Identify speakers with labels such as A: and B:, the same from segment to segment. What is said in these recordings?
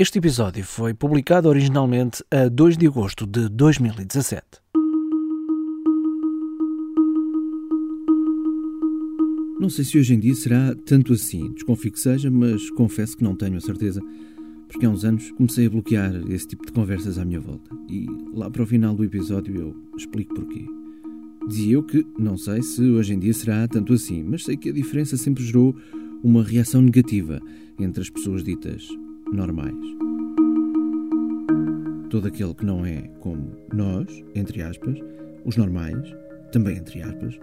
A: Este episódio foi publicado originalmente a 2 de agosto de 2017.
B: Não sei se hoje em dia será tanto assim, desconfio que seja, mas confesso que não tenho a certeza, porque há uns anos comecei a bloquear esse tipo de conversas à minha volta. E lá para o final do episódio eu explico porquê. Dizia eu que não sei se hoje em dia será tanto assim, mas sei que a diferença sempre gerou uma reação negativa entre as pessoas ditas normais. Todo aquele que não é como nós, entre aspas, os normais, também entre aspas,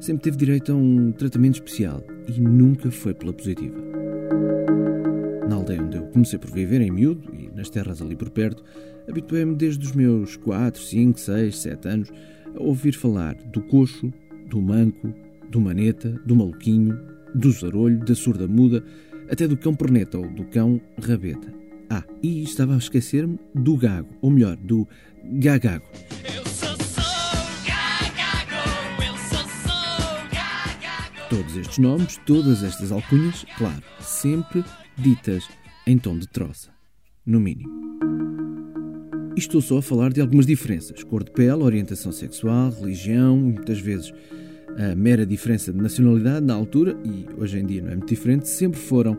B: sempre teve direito a um tratamento especial e nunca foi pela positiva. Na aldeia onde eu comecei por viver, em miúdo, e nas terras ali por perto, habituei-me desde os meus 4, 5, 6, 7 anos a ouvir falar do coxo, do manco, do maneta, do maluquinho, do zarolho, da surda muda, até do cão perneta ou do cão rabeta. Ah, e estava a esquecer-me do gago, ou melhor, do gagago. Todos estes nomes, todas estas alcunhas, claro, sempre ditas em tom de troça, no mínimo. E estou só a falar de algumas diferenças: cor de pele, orientação sexual, religião, muitas vezes a mera diferença de nacionalidade na altura, e hoje em dia não é muito diferente, sempre foram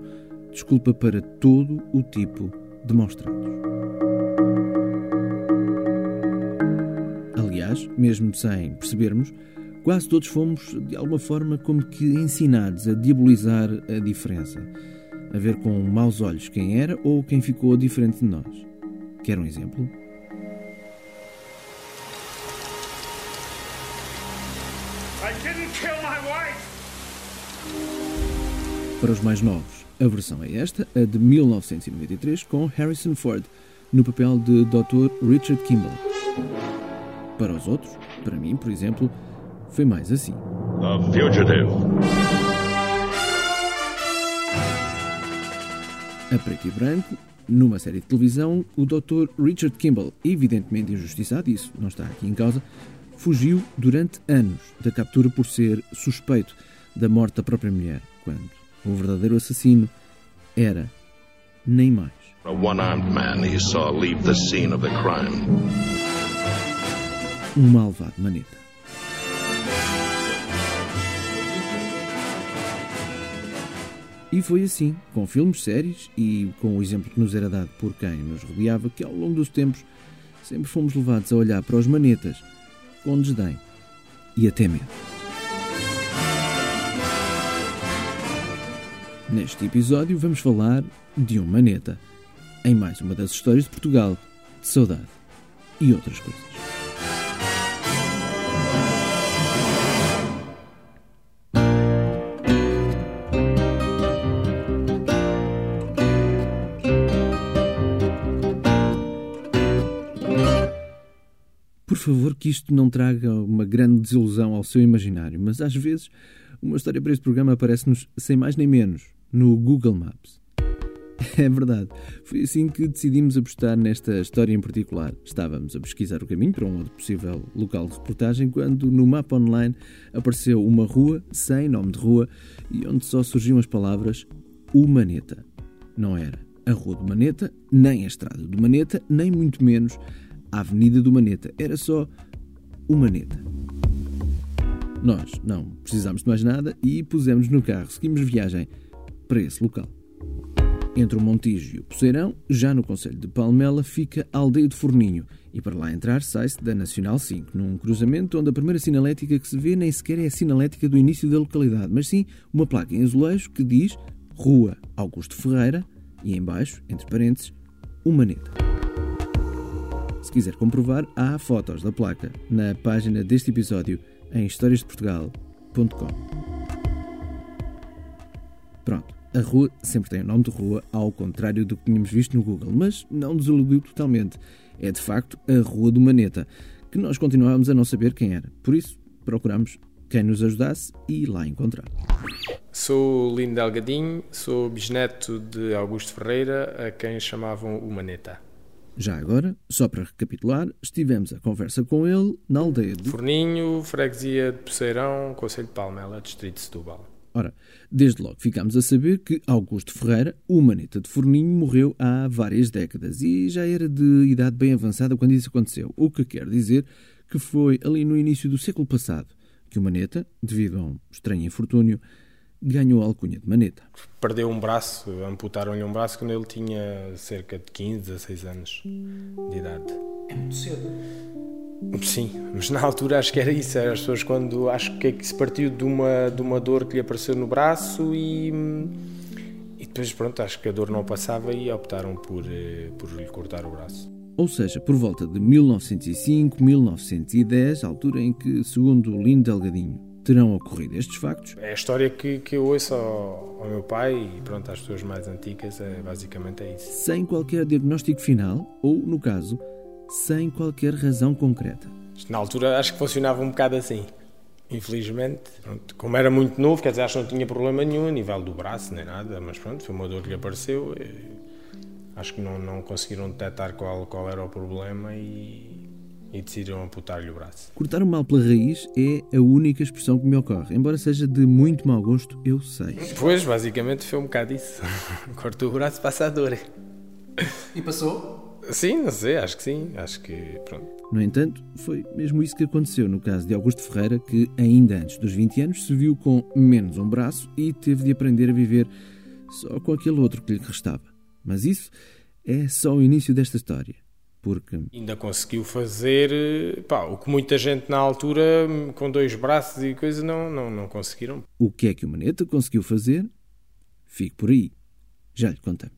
B: desculpa para todo o tipo de monstrados. Aliás, mesmo sem percebermos, quase todos fomos, de alguma forma, como que ensinados a diabolizar a diferença, a ver com maus olhos quem era ou quem ficou diferente de nós. Quer um exemplo? Para os mais novos, a versão é esta, a de 1993, com Harrison Ford, no papel de Dr. Richard Kimball. Para os outros, para mim, por exemplo, foi mais assim. The Fugitive. A preto e branco, numa série de televisão, o Dr. Richard Kimball, evidentemente injustiçado, isso não está aqui em causa, fugiu durante anos da captura por ser suspeito da morte da própria mulher, quando o verdadeiro assassino era nem mais. A one-armed man he saw leave the scene of the crime. Um malvado maneta. E foi assim, com filmes, séries e com o exemplo que nos era dado por quem nos rodeava, que ao longo dos tempos sempre fomos levados a olhar para os manetas com desdém e até medo. Neste episódio vamos falar de um maneta, em mais uma das histórias de Portugal, de saudade e outras coisas. Favor, que isto não traga uma grande desilusão ao seu imaginário, mas às vezes uma história para este programa aparece-nos sem mais nem menos no Google Maps. É verdade. Foi assim que decidimos apostar nesta história em particular. Estávamos a pesquisar o caminho para um outro possível local de reportagem quando no mapa online apareceu uma rua sem nome de rua e onde só surgiam as palavras Maneta. Não era a Rua do Maneta, nem a Estrada do Maneta, nem muito menos a Avenida do Maneta. Era só o Maneta. Nós não precisámos de mais nada e pusemos no carro. Seguimos viagem para esse local. Entre o Montijo e o Poceirão, já no Conselho de Palmela, fica a aldeia de Forninho e para lá entrar sai-se da Nacional 5, num cruzamento onde a primeira sinalética que se vê nem sequer é a sinalética do início da localidade, mas sim uma placa em azulejo que diz Rua Augusto Ferreira e embaixo, entre parênteses, Humaneta. Se quiser comprovar, há fotos da placa na página deste episódio em historiasdeportugal.com. Pronto. A rua sempre tem o nome de rua, ao contrário do que tínhamos visto no Google, mas não nos iludiu totalmente. É de facto a Rua do Maneta, que nós continuávamos a não saber quem era. Por isso, procuramos quem nos ajudasse e lá encontrar.
C: Sou Lino Delgadinho, sou bisneto de Augusto Ferreira, a quem chamavam o Maneta.
B: Já agora, só para recapitular, estivemos a conversa com ele na aldeia de
C: Forninho, freguesia de Poceirão, Conselho de Palmela, Distrito de Setúbal.
B: Ora, desde logo ficámos a saber que Augusto Ferreira, o maneta de Forninho, morreu há várias décadas e já era de idade bem avançada quando isso aconteceu. O que quer dizer que foi ali no início do século passado que o maneta, devido a um estranho infortúnio, ganhou a alcunha de maneta.
C: Perdeu um braço, amputaram-lhe um braço quando ele tinha cerca de 15, 16 anos de idade.
A: É muito cedo.
C: Sim, mas na altura acho que era isso. As pessoas quando acho que, é que se partiu de uma, de uma dor que lhe apareceu no braço e, e depois pronto, acho que a dor não passava e optaram por, eh, por lhe cortar o braço.
B: Ou seja, por volta de 1905, 1910, altura em que, segundo Lino Delgadinho, terão ocorrido estes factos.
C: É a história que, que eu ouço ao, ao meu pai e pronto, às pessoas mais antigas, é, basicamente é isso.
B: Sem qualquer diagnóstico final, ou, no caso, sem qualquer razão concreta.
C: Na altura acho que funcionava um bocado assim. Infelizmente, pronto, como era muito novo, quer dizer, acho que não tinha problema nenhum a nível do braço nem nada, mas pronto, foi uma dor que lhe apareceu. acho que não, não conseguiram detectar qual, qual era o problema e, e decidiram amputar-lhe o braço.
B: Cortar o mal pela raiz é a única expressão que me ocorre. Embora seja de muito mau gosto, eu sei.
C: Pois, basicamente foi um bocado isso. Cortou o braço, passa a dor.
A: E passou?
C: Sim, não sei, acho que sim. Acho que pronto.
B: No entanto, foi mesmo isso que aconteceu no caso de Augusto Ferreira, que ainda antes dos 20 anos se viu com menos um braço e teve de aprender a viver só com aquele outro que lhe restava. Mas isso é só o início desta história. Porque
C: ainda conseguiu fazer pá, o que muita gente na altura, com dois braços e coisa, não, não, não conseguiram.
B: O que é que o Maneta conseguiu fazer? Fique por aí. Já lhe contamos.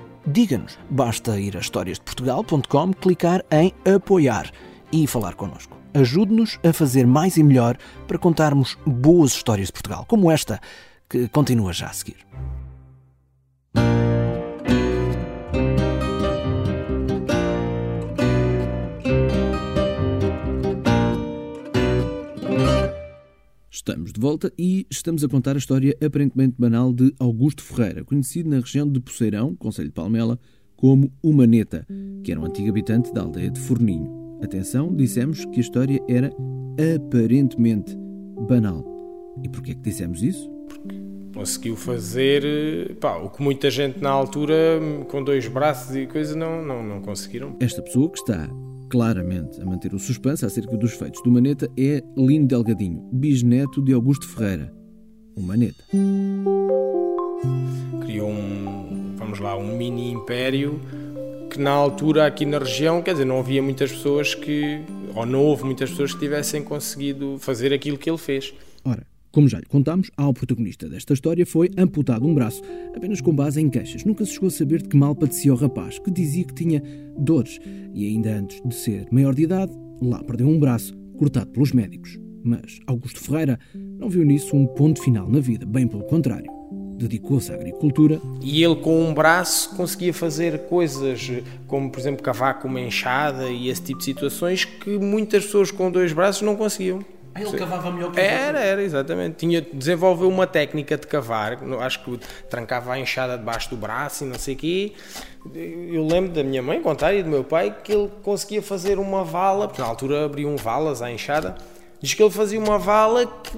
A: diga-nos. Basta ir a historiasdeportugal.com, clicar em apoiar e falar connosco. Ajude-nos a fazer mais e melhor para contarmos boas histórias de Portugal, como esta, que continua já a seguir.
B: Estamos de volta e estamos a contar a história aparentemente banal de Augusto Ferreira, conhecido na região de Poceirão, Conselho de Palmela, como o Maneta, que era um antigo habitante da aldeia de Forninho. Atenção, dissemos que a história era aparentemente banal. E porquê é que dissemos isso?
C: Porque conseguiu fazer pá, o que muita gente na altura, com dois braços e coisa, não, não, não conseguiram.
B: Esta pessoa que está claramente a manter o suspense acerca dos feitos do Maneta é Lino Delgadinho, bisneto de Augusto Ferreira, o Maneta.
C: Criou um, vamos lá, um mini império que na altura aqui na região, quer dizer, não havia muitas pessoas que, ou não houve muitas pessoas que tivessem conseguido fazer aquilo que ele fez.
B: Ora, como já lhe contámos, ao protagonista desta história foi amputado um braço, apenas com base em queixas. Nunca se chegou a saber de que mal padecia o rapaz, que dizia que tinha dores e ainda antes de ser maior de idade, lá perdeu um braço, cortado pelos médicos. Mas Augusto Ferreira não viu nisso um ponto final na vida, bem pelo contrário. Dedicou-se à agricultura.
C: E ele, com um braço, conseguia fazer coisas como, por exemplo, cavar com uma enxada e esse tipo de situações que muitas pessoas com dois braços não conseguiam.
A: Ah, ele cavava melhor que
C: Era, era, exatamente. Tinha, desenvolveu uma técnica de cavar, acho que trancava a enxada debaixo do braço e não sei o quê. Eu lembro da minha mãe contar e do meu pai que ele conseguia fazer uma vala, porque na altura abriam valas à enxada, diz que ele fazia uma vala que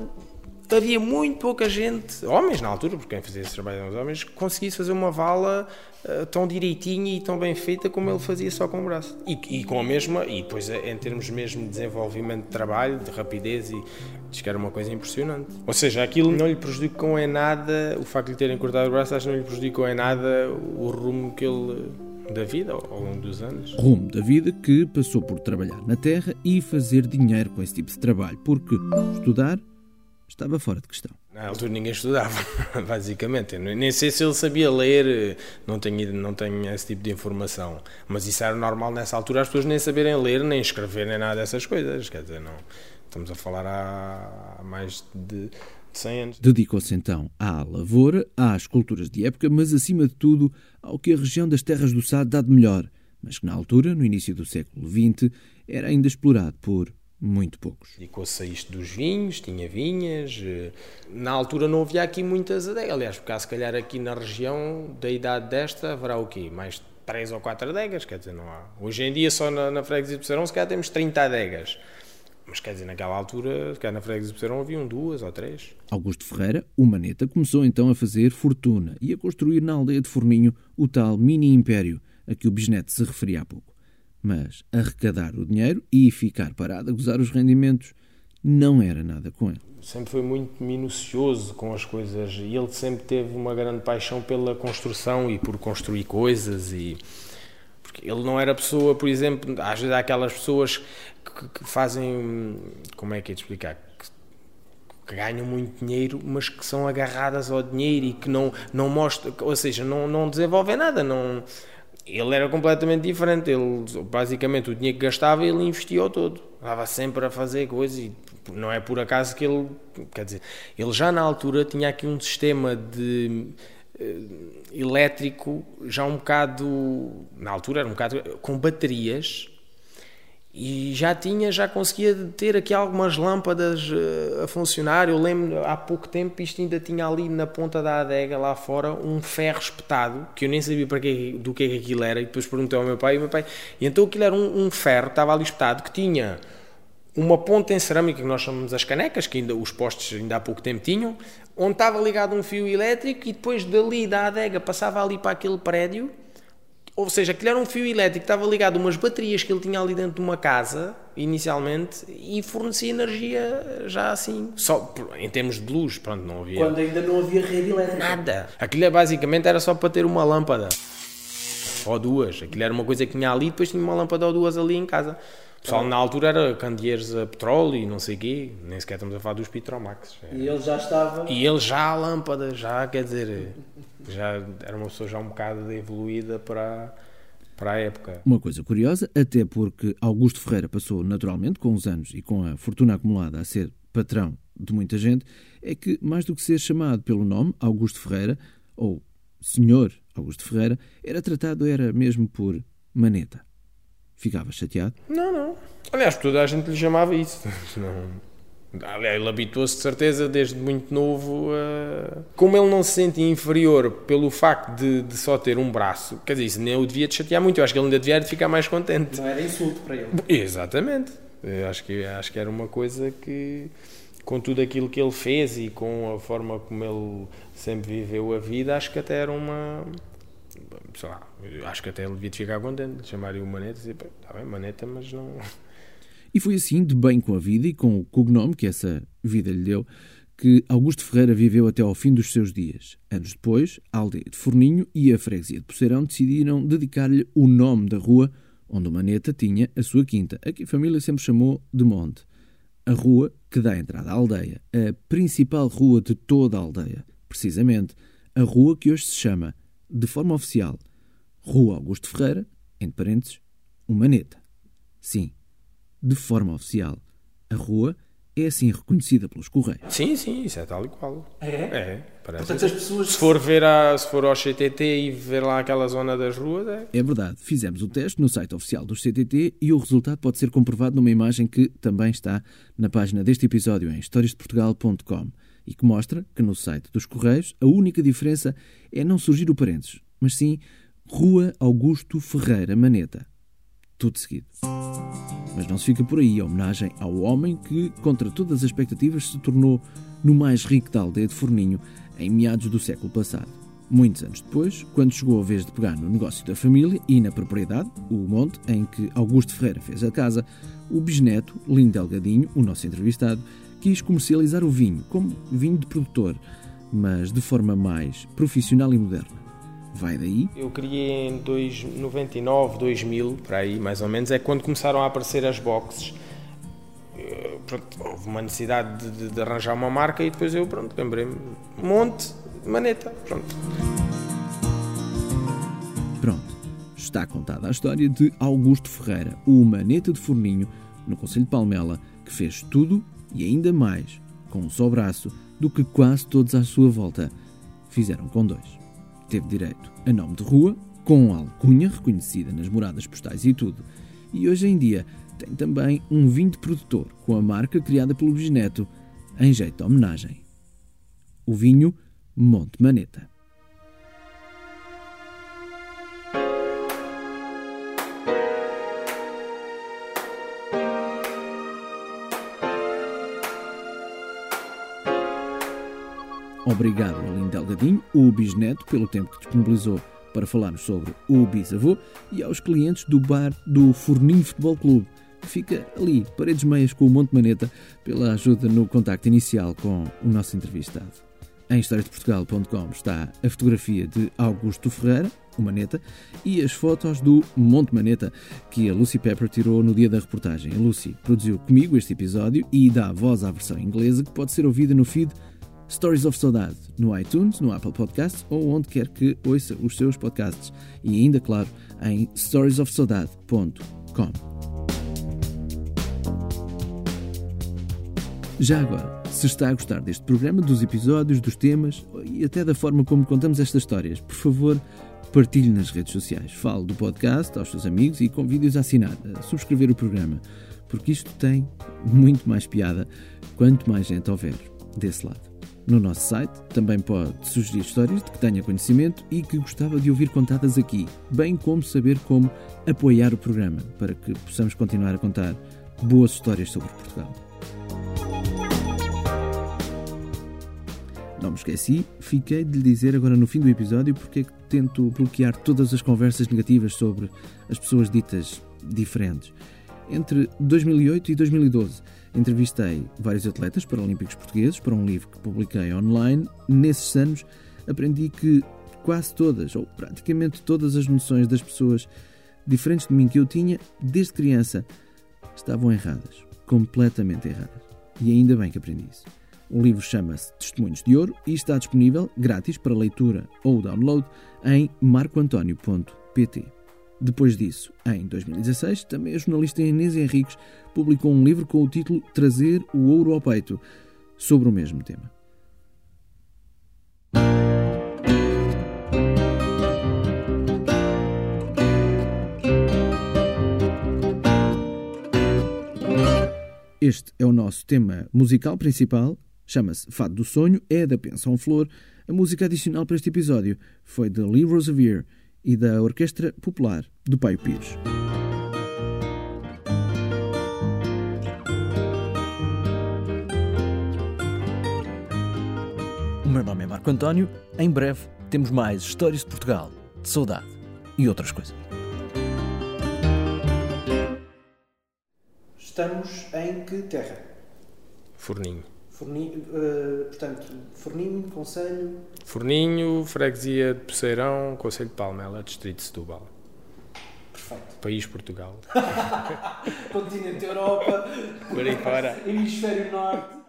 C: havia muito pouca gente, homens na altura, porque quem fazia esse trabalho eram os homens, que conseguisse fazer uma vala uh, tão direitinha e tão bem feita como ele fazia só com o braço. E, e, com a mesma, e depois eh, em termos mesmo de desenvolvimento de trabalho, de rapidez, e diz que era uma coisa impressionante. Ou seja, aquilo não lhe prejudicou em nada, o facto de lhe terem cortado o braço, acho que não lhe prejudicou em nada o rumo que ele da vida ao longo dos anos.
B: Rumo da vida que passou por trabalhar na terra e fazer dinheiro com esse tipo de trabalho, porque estudar estava fora de questão.
C: Na altura ninguém estudava, basicamente. Nem sei se ele sabia ler, não tenho, não tenho esse tipo de informação. Mas isso era normal nessa altura, as pessoas nem saberem ler, nem escrever, nem nada dessas coisas. Quer dizer, não. Estamos a falar há mais de 100 anos.
B: Dedicou-se então à lavoura, às culturas de época, mas acima de tudo ao que a região das terras do Sado dá de melhor, mas que na altura, no início do século XX, era ainda explorado por muito poucos.
C: Dedicou-se a isto dos vinhos, tinha vinhas. Eh, na altura não havia aqui muitas adegas. Aliás, porque há se calhar aqui na região da idade desta haverá o quê? Mais três ou quatro adegas, quer dizer, não há. Hoje em dia só na, na freguesia de Pesarão se calhar temos 30 adegas. Mas quer dizer, naquela altura, cá na freguesia de Pesarão haviam duas ou três.
B: Augusto Ferreira, o Maneta, começou então a fazer fortuna e a construir na aldeia de Forninho o tal mini-império a que o bisneto se referia há pouco. Mas arrecadar o dinheiro e ficar parado a gozar os rendimentos não era nada com ele.
C: Sempre foi muito minucioso com as coisas e ele sempre teve uma grande paixão pela construção e por construir coisas e porque ele não era pessoa, por exemplo, às vezes há aquelas pessoas que, que fazem, como é que é de explicar, que, ganham muito dinheiro, mas que são agarradas ao dinheiro e que não não mostram, ou seja, não não desenvolvem nada, não ele era completamente diferente. Ele, basicamente, o dinheiro que gastava, ele investia todo. Estava sempre a fazer coisas e não é por acaso que ele, quer dizer, ele já na altura tinha aqui um sistema de uh, elétrico já um bocado, na altura era um bocado com baterias e já tinha, já conseguia ter aqui algumas lâmpadas uh, a funcionar. Eu lembro há pouco tempo isto ainda tinha ali na ponta da adega lá fora um ferro espetado que eu nem sabia para que, do que é que aquilo era. E depois perguntei ao meu pai, e meu pai, e então aquilo era um, um ferro, estava ali espetado que tinha uma ponta em cerâmica que nós chamamos as canecas, que ainda os postes ainda há pouco tempo tinham, onde estava ligado um fio elétrico e depois dali da adega passava ali para aquele prédio ou seja, aquilo era um fio elétrico que estava ligado a umas baterias que ele tinha ali dentro de uma casa, inicialmente, e fornecia energia já assim, só em termos de luz, pronto, não havia...
A: Quando ainda não havia rede elétrica.
C: Nada. Aquilo é basicamente era só para ter uma lâmpada. Ou duas. Aquilo era uma coisa que tinha ali, depois tinha uma lâmpada ou duas ali em casa. O pessoal na altura era candeeiros a petróleo e não sei o quê, nem sequer estamos a falar dos Petromax.
A: E ele já estava...
C: E ele já a lâmpada, já, quer dizer já era uma pessoa já um bocado evoluída para, para a época.
B: Uma coisa curiosa, até porque Augusto Ferreira passou naturalmente com os anos e com a fortuna acumulada a ser patrão de muita gente, é que mais do que ser chamado pelo nome Augusto Ferreira ou Senhor Augusto Ferreira, era tratado era mesmo por Maneta. Ficava chateado?
C: Não, não. Aliás, toda a gente lhe chamava isso. Não ele habituou-se de certeza desde muito novo a... Como ele não se sente inferior pelo facto de, de, só ter um braço, quer dizer, isso nem o devia te chatear muito, eu acho que ele ainda devia de ficar mais contente.
A: Não era insulto para ele.
C: Exatamente. Eu acho que, acho que era uma coisa que, com tudo aquilo que ele fez e com a forma como ele sempre viveu a vida, acho que até era uma. Sei lá, acho que até ele devia de ficar contente, chamar-lhe o Maneta e dizer, está bem, Maneta, mas não.
B: E foi assim, de bem com a vida e com o cognome que essa vida lhe deu, que Augusto Ferreira viveu até ao fim dos seus dias. Anos depois, a aldeia de Forninho e a freguesia de Poceirão decidiram dedicar-lhe o nome da rua onde o Maneta tinha a sua quinta, a que a família sempre chamou de Monte. A rua que dá entrada à aldeia, a principal rua de toda a aldeia. Precisamente, a rua que hoje se chama, de forma oficial, Rua Augusto Ferreira, entre parênteses, o Maneta. Sim, de forma oficial. A rua é assim reconhecida pelos Correios.
C: Sim, sim, isso é tal e qual.
A: É?
C: É,
A: parece. Portanto, as pessoas...
C: Se for, ver a, se for ao CTT e ver lá aquela zona das ruas, é...
B: É verdade. Fizemos o teste no site oficial do CTT e o resultado pode ser comprovado numa imagem que também está na página deste episódio em historiasdeportugal.com e que mostra que no site dos Correios a única diferença é não surgir o parênteses, mas sim Rua Augusto Ferreira Maneta. Tudo seguido. Mas não se fica por aí, a homenagem ao homem que, contra todas as expectativas, se tornou no mais rico da aldeia de Forninho em meados do século passado. Muitos anos depois, quando chegou a vez de pegar no negócio da família e na propriedade, o monte em que Augusto Ferreira fez a casa, o bisneto, Lindo Delgadinho, o nosso entrevistado, quis comercializar o vinho como vinho de produtor, mas de forma mais profissional e moderna. Vai daí?
C: Eu criei em 99, 2000, para aí mais ou menos, é quando começaram a aparecer as boxes. Eh, pronto, houve uma necessidade de, de, de, arranjar uma marca e depois eu, pronto, lembrei-me, monte, maneta, pronto.
B: Pronto, está contada a história de Augusto Ferreira, o maneta de Forninho, no Conselho de Palmela, que fez tudo e ainda mais, com um só braço, do que quase todos à sua volta fizeram com dois. Teve direito a nome de rua, com alcunha reconhecida nas moradas postais e tudo. E hoje em dia tem também um vinho de produtor com a marca criada pelo bisneto em jeito de homenagem. O vinho Monte Maneta. Obrigado a Lindo Delgadinho, o bisneto, pelo tempo que disponibilizou para falarmos sobre o bisavô e aos clientes do bar do Forninho Futebol Clube, que fica ali, paredes meias com o Monte Maneta, pela ajuda no contacto inicial com o nosso entrevistado. Em historiadeportugal.com está a fotografia de Augusto Ferreira, o Maneta, e as fotos do Monte Maneta que a Lucy Pepper tirou no dia da reportagem. A Lucy produziu comigo este episódio e dá voz à versão inglesa que pode ser ouvida no feed Stories of Saudade no iTunes, no Apple Podcasts ou onde quer que ouça os seus podcasts. E ainda, claro, em storiesofsaudade.com. Já agora, se está a gostar deste programa, dos episódios, dos temas e até da forma como contamos estas histórias, por favor, partilhe nas redes sociais. Fale do podcast aos seus amigos e convide-os a assinar, a subscrever o programa, porque isto tem muito mais piada quanto mais gente houver desse lado. No nosso site também pode sugerir histórias de que tenha conhecimento e que gostava de ouvir contadas aqui, bem como saber como apoiar o programa para que possamos continuar a contar boas histórias sobre Portugal. Não me esqueci, fiquei de lhe dizer agora no fim do episódio porque é que tento bloquear todas as conversas negativas sobre as pessoas ditas diferentes. Entre 2008 e 2012 Entrevistei vários atletas paralímpicos portugueses para um livro que publiquei online. Nesses anos aprendi que quase todas, ou praticamente todas as noções das pessoas diferentes de mim que eu tinha desde criança estavam erradas, completamente erradas. E ainda bem que aprendi isso. O livro chama-se Testemunhos de Ouro e está disponível grátis para leitura ou download em marcoantonio.pt. Depois disso, em 2016, também a jornalista Inês Henriques publicou um livro com o título Trazer o Ouro ao Peito, sobre o mesmo tema. Este é o nosso tema musical principal, chama-se Fado do Sonho, é da Pensão Flor. A música adicional para este episódio foi de Lee Rosevere e da Orquestra Popular do Paio Pires.
A: O meu nome é Marco António. Em breve temos mais histórias de Portugal, de saudade e outras coisas.
B: Estamos em que terra?
C: Forninho.
B: Forninho, uh, portanto, Forninho, Conselho.
C: Forninho, Freguesia de Poceirão, Conselho de Palmela, Distrito de Setúbal.
B: Perfeito.
C: País Portugal.
B: Continente Europa.
C: Por aí fora.
B: Hemisfério Norte.